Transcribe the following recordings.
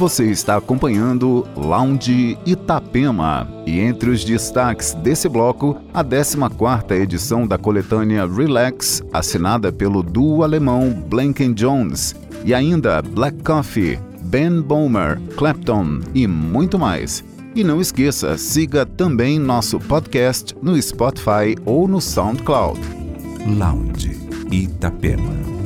Você está acompanhando Lounge Itapema e entre os destaques desse bloco, a 14ª edição da coletânea Relax, assinada pelo duo alemão Blanken Jones, e ainda Black Coffee, Ben Bomer, Clapton e muito mais. E não esqueça, siga também nosso podcast no Spotify ou no SoundCloud. Lounge Itapema.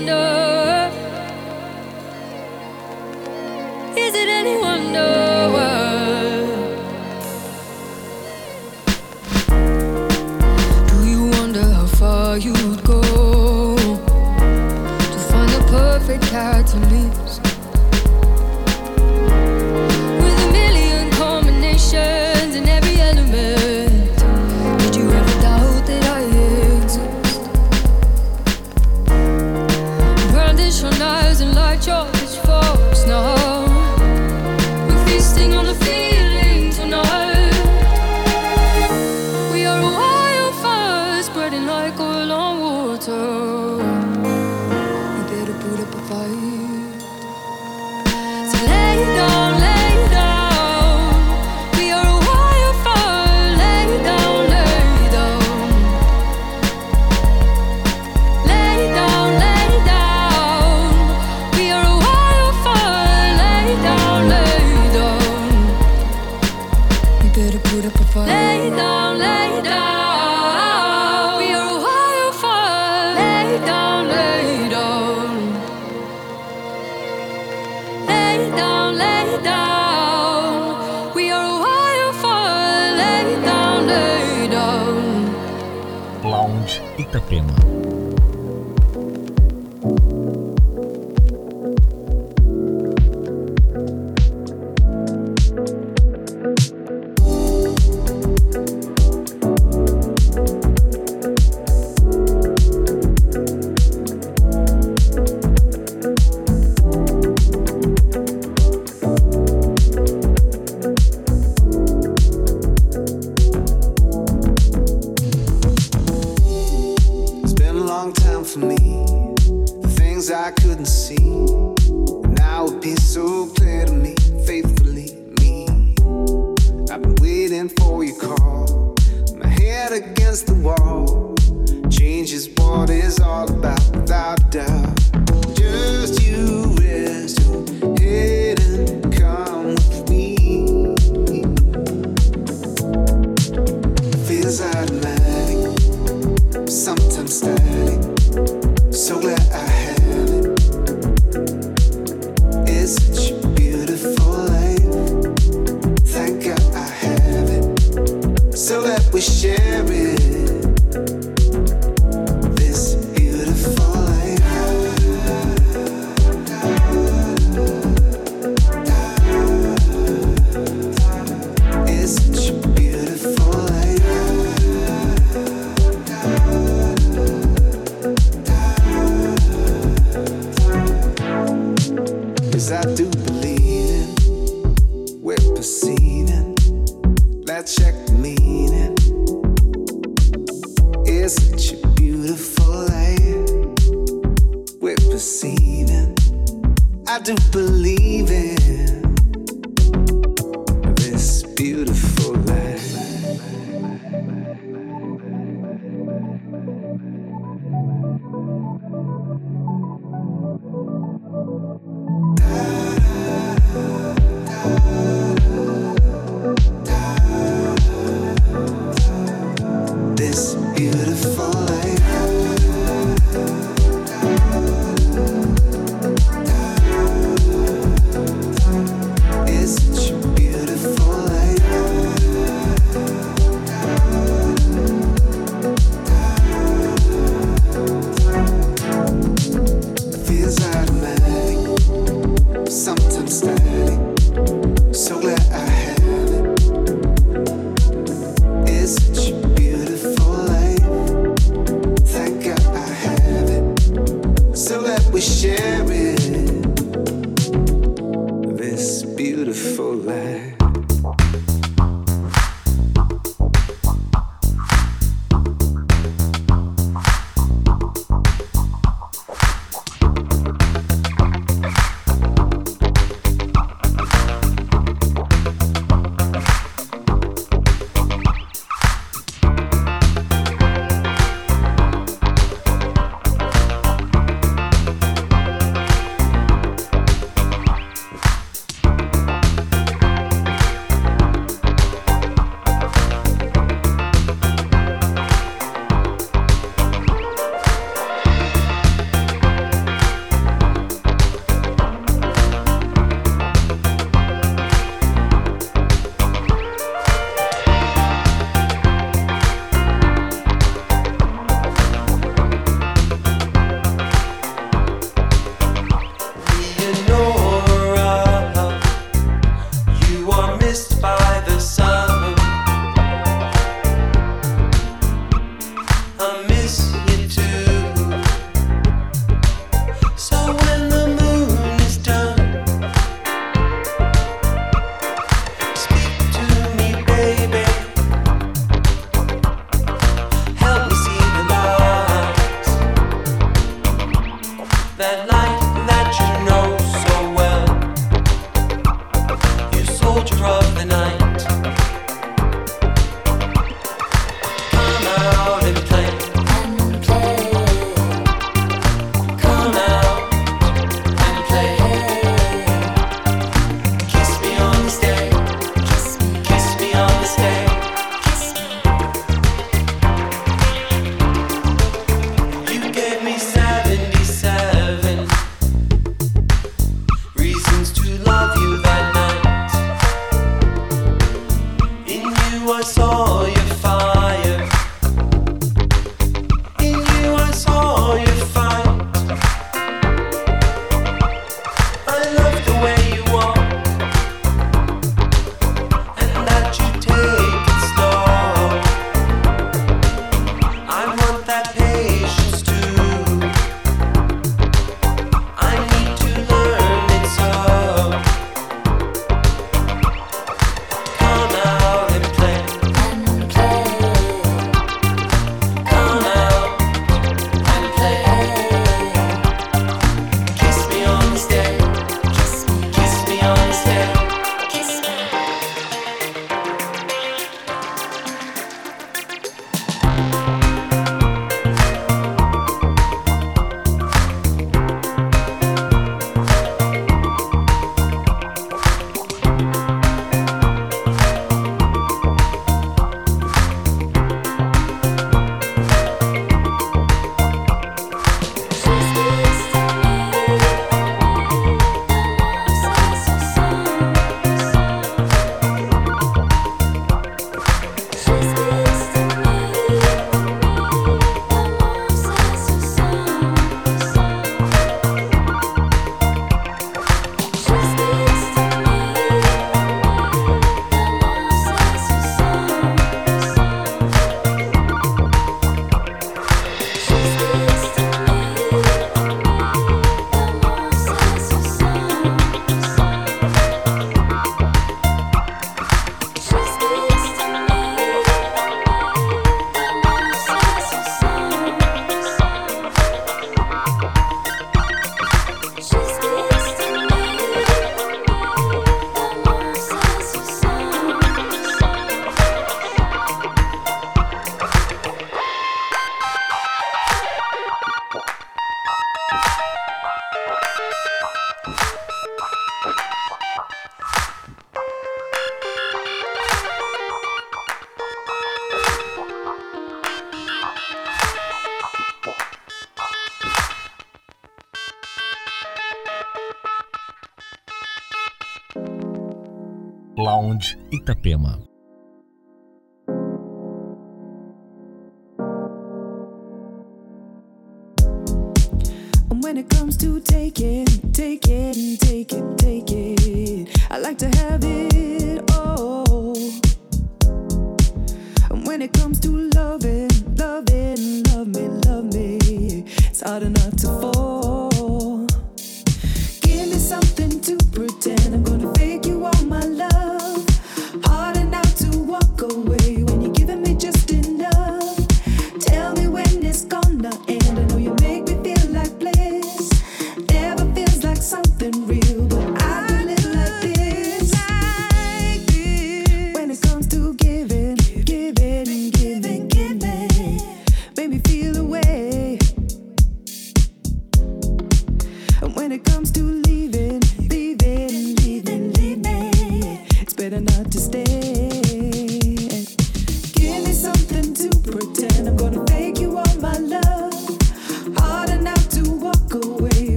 wonder Couldn't see. Now it be so clear to me, faithfully me. I've been waiting for your call. My head against the wall. Change is what it's all about, without doubt.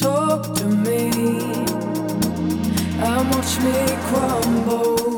talk to me and watch me crumble.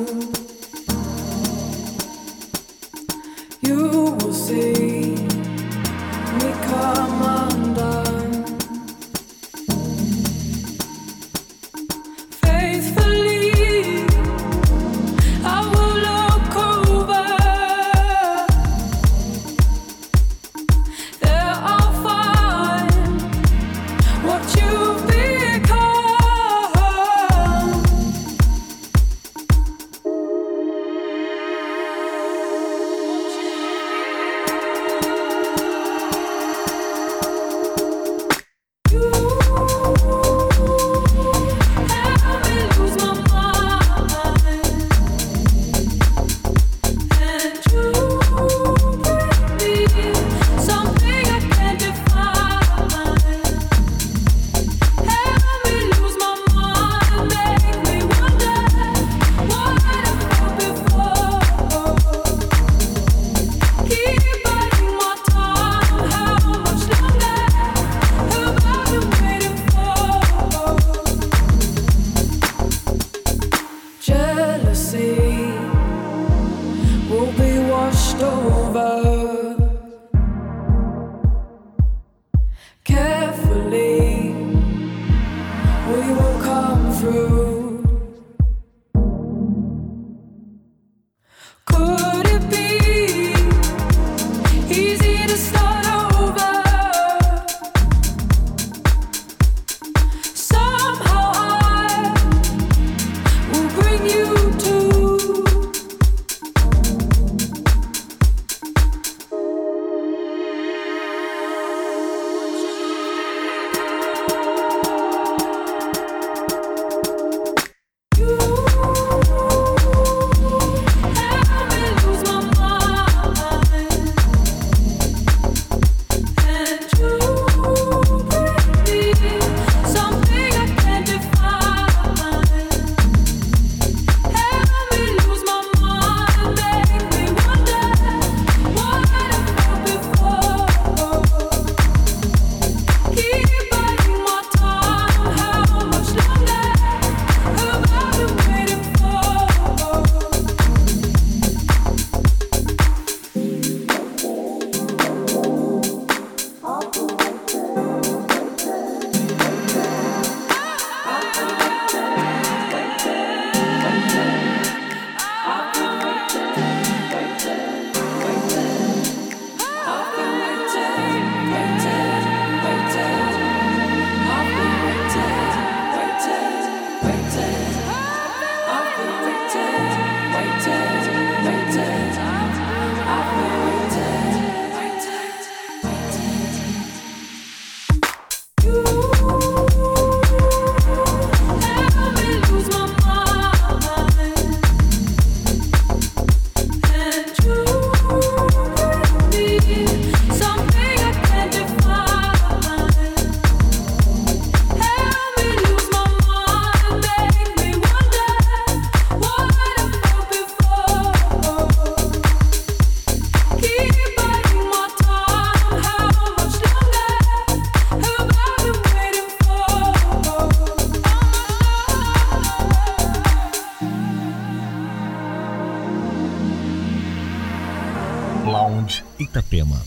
Itapema.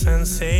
Sensation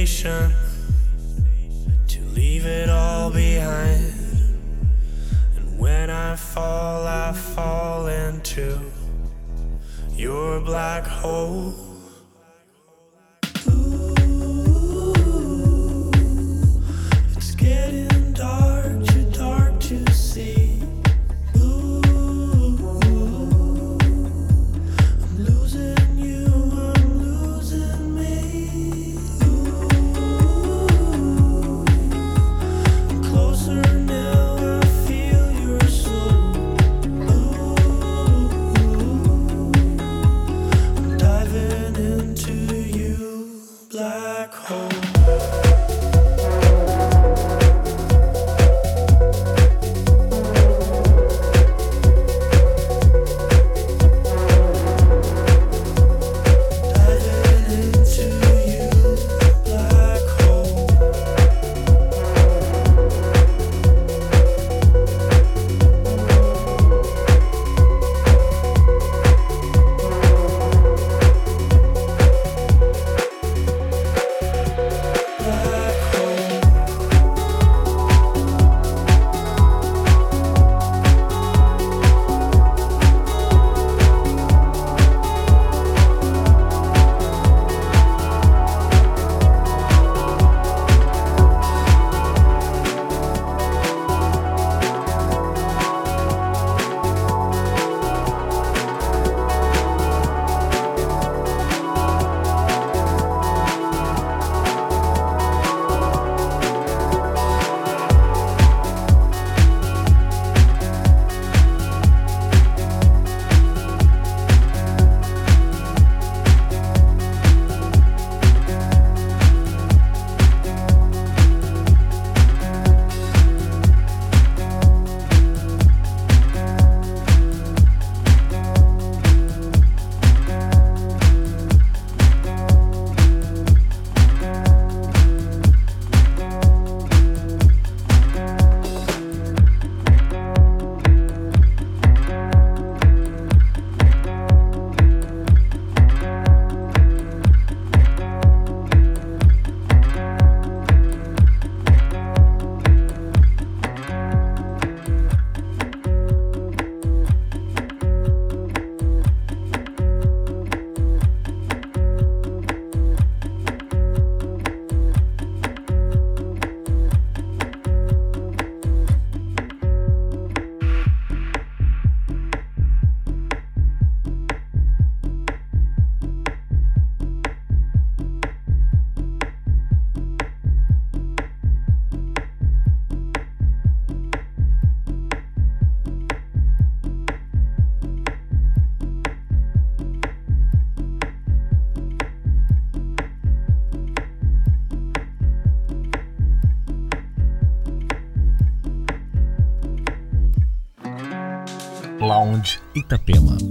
Itapema.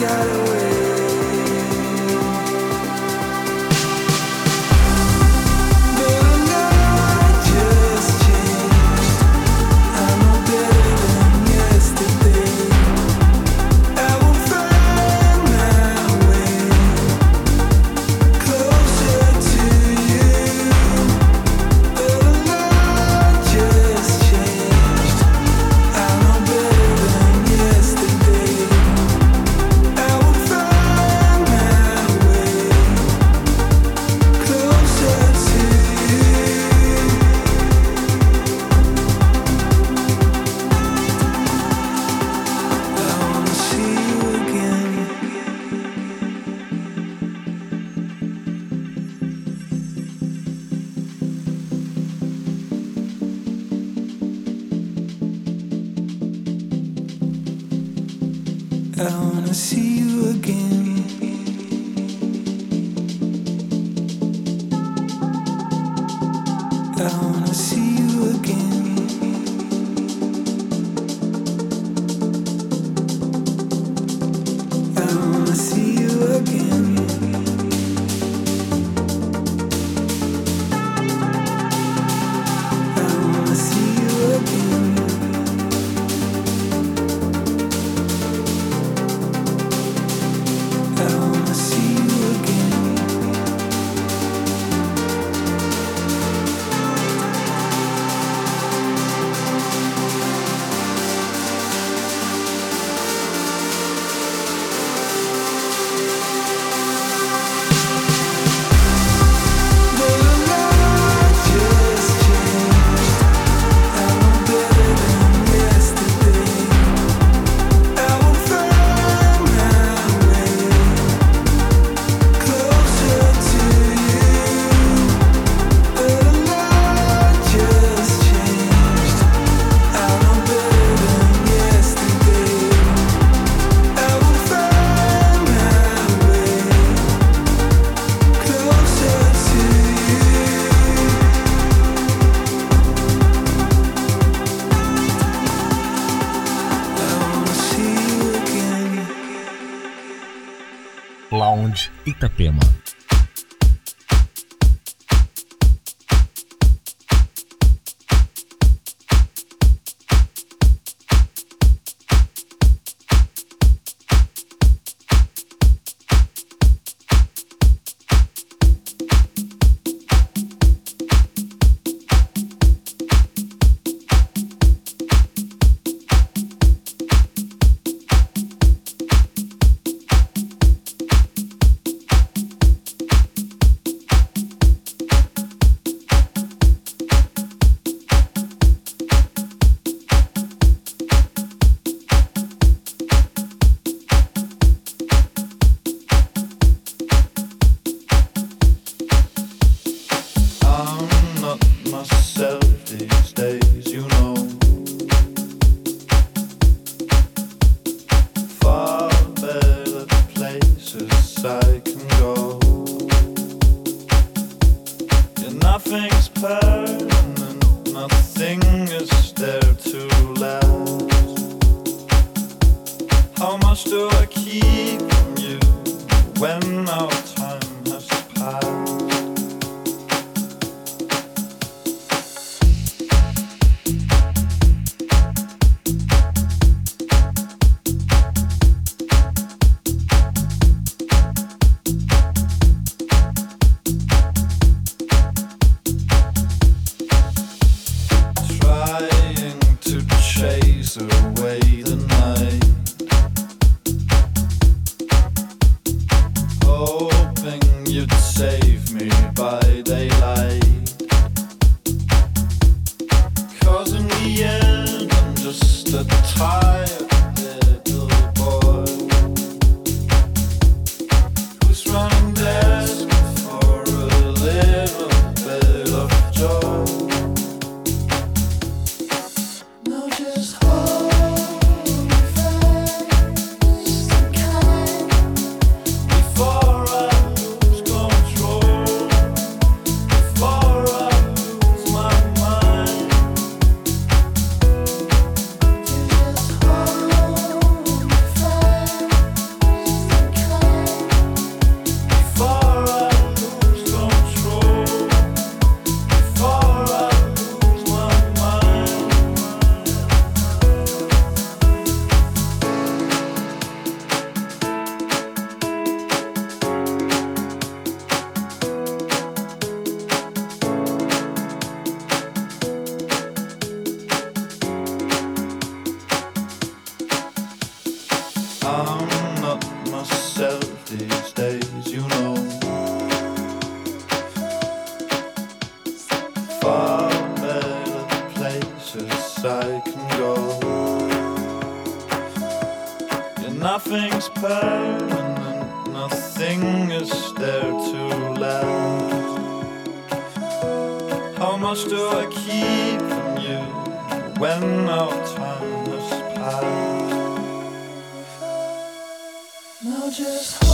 gotta much do I keep from you when our time has passed? Now just.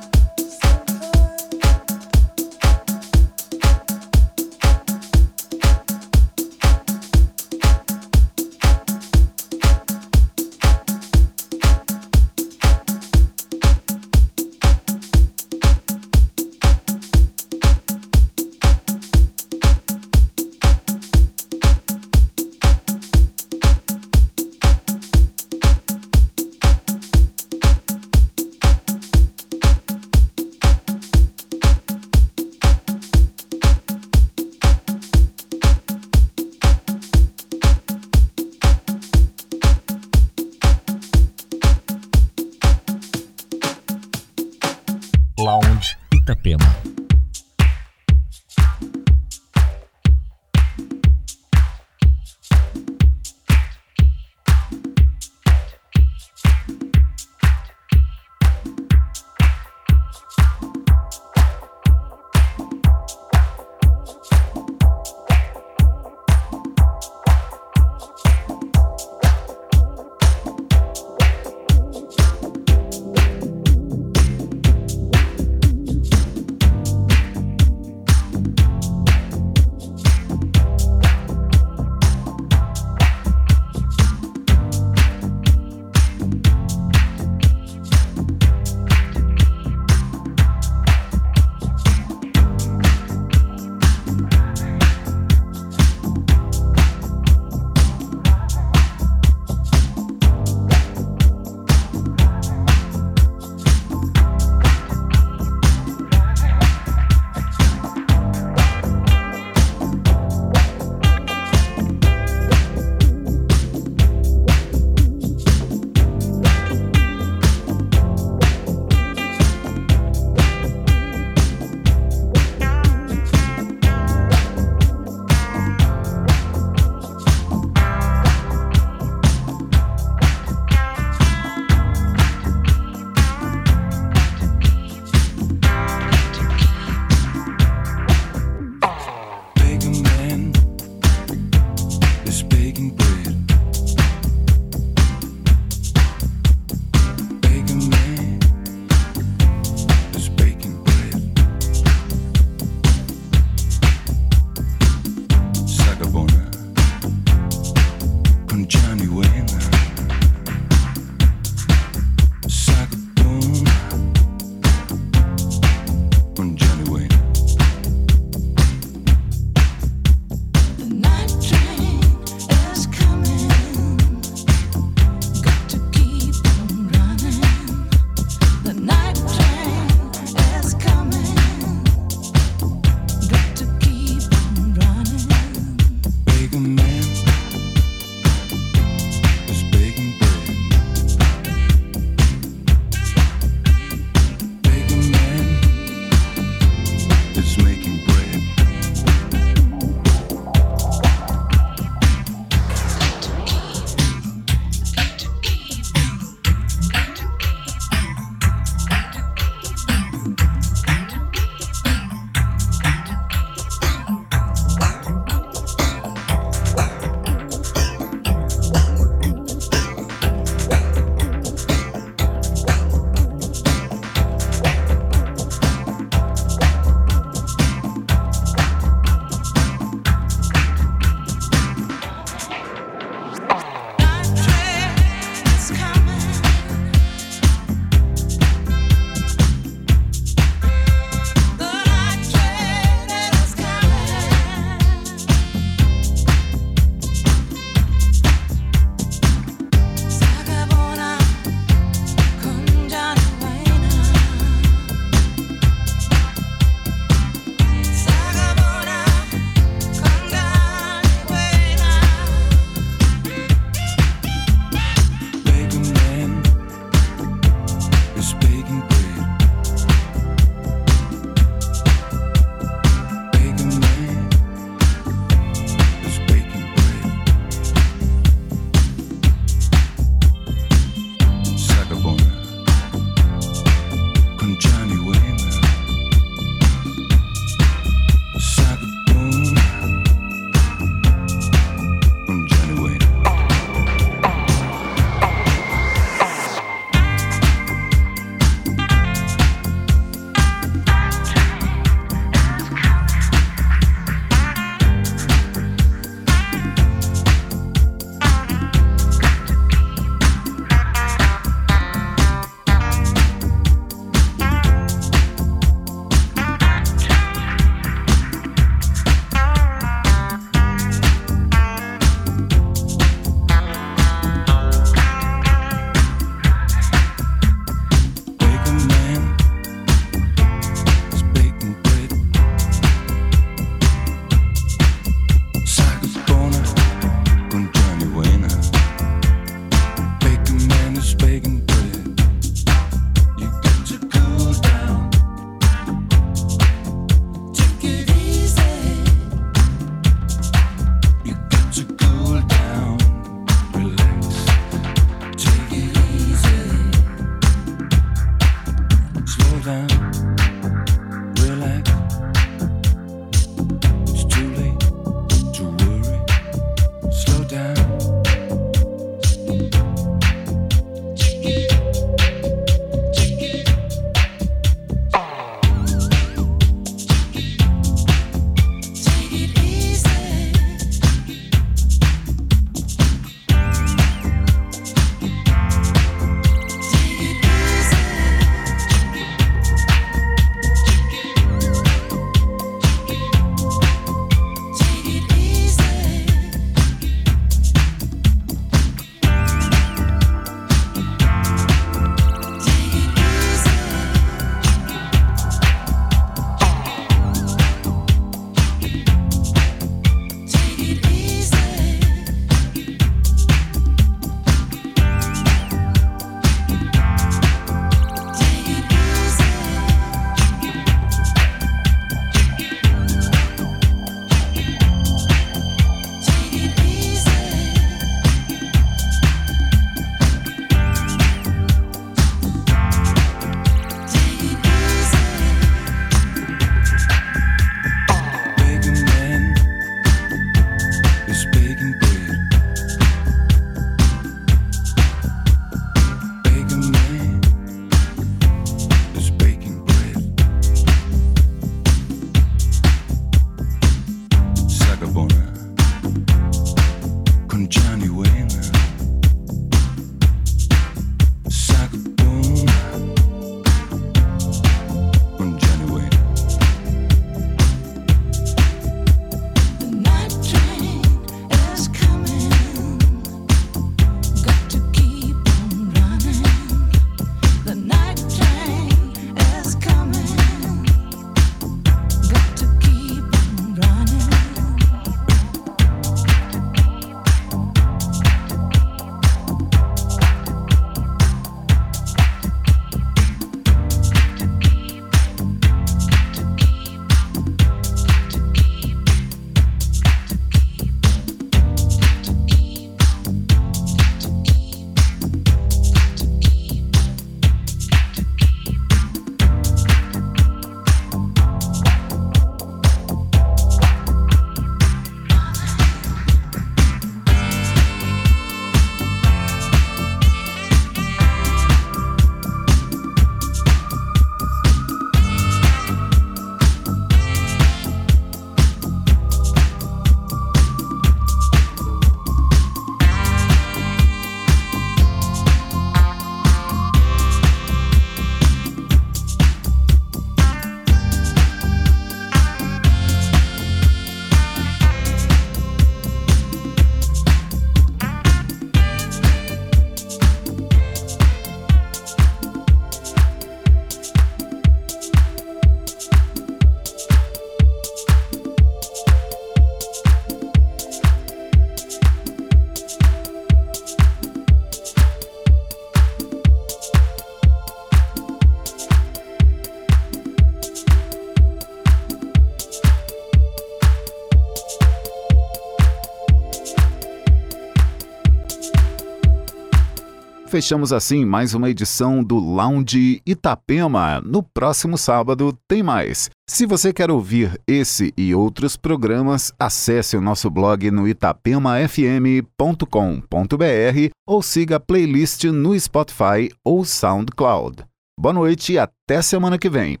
Fechamos assim mais uma edição do Lounge Itapema. No próximo sábado tem mais. Se você quer ouvir esse e outros programas, acesse o nosso blog no itapemafm.com.br ou siga a playlist no Spotify ou SoundCloud. Boa noite e até semana que vem.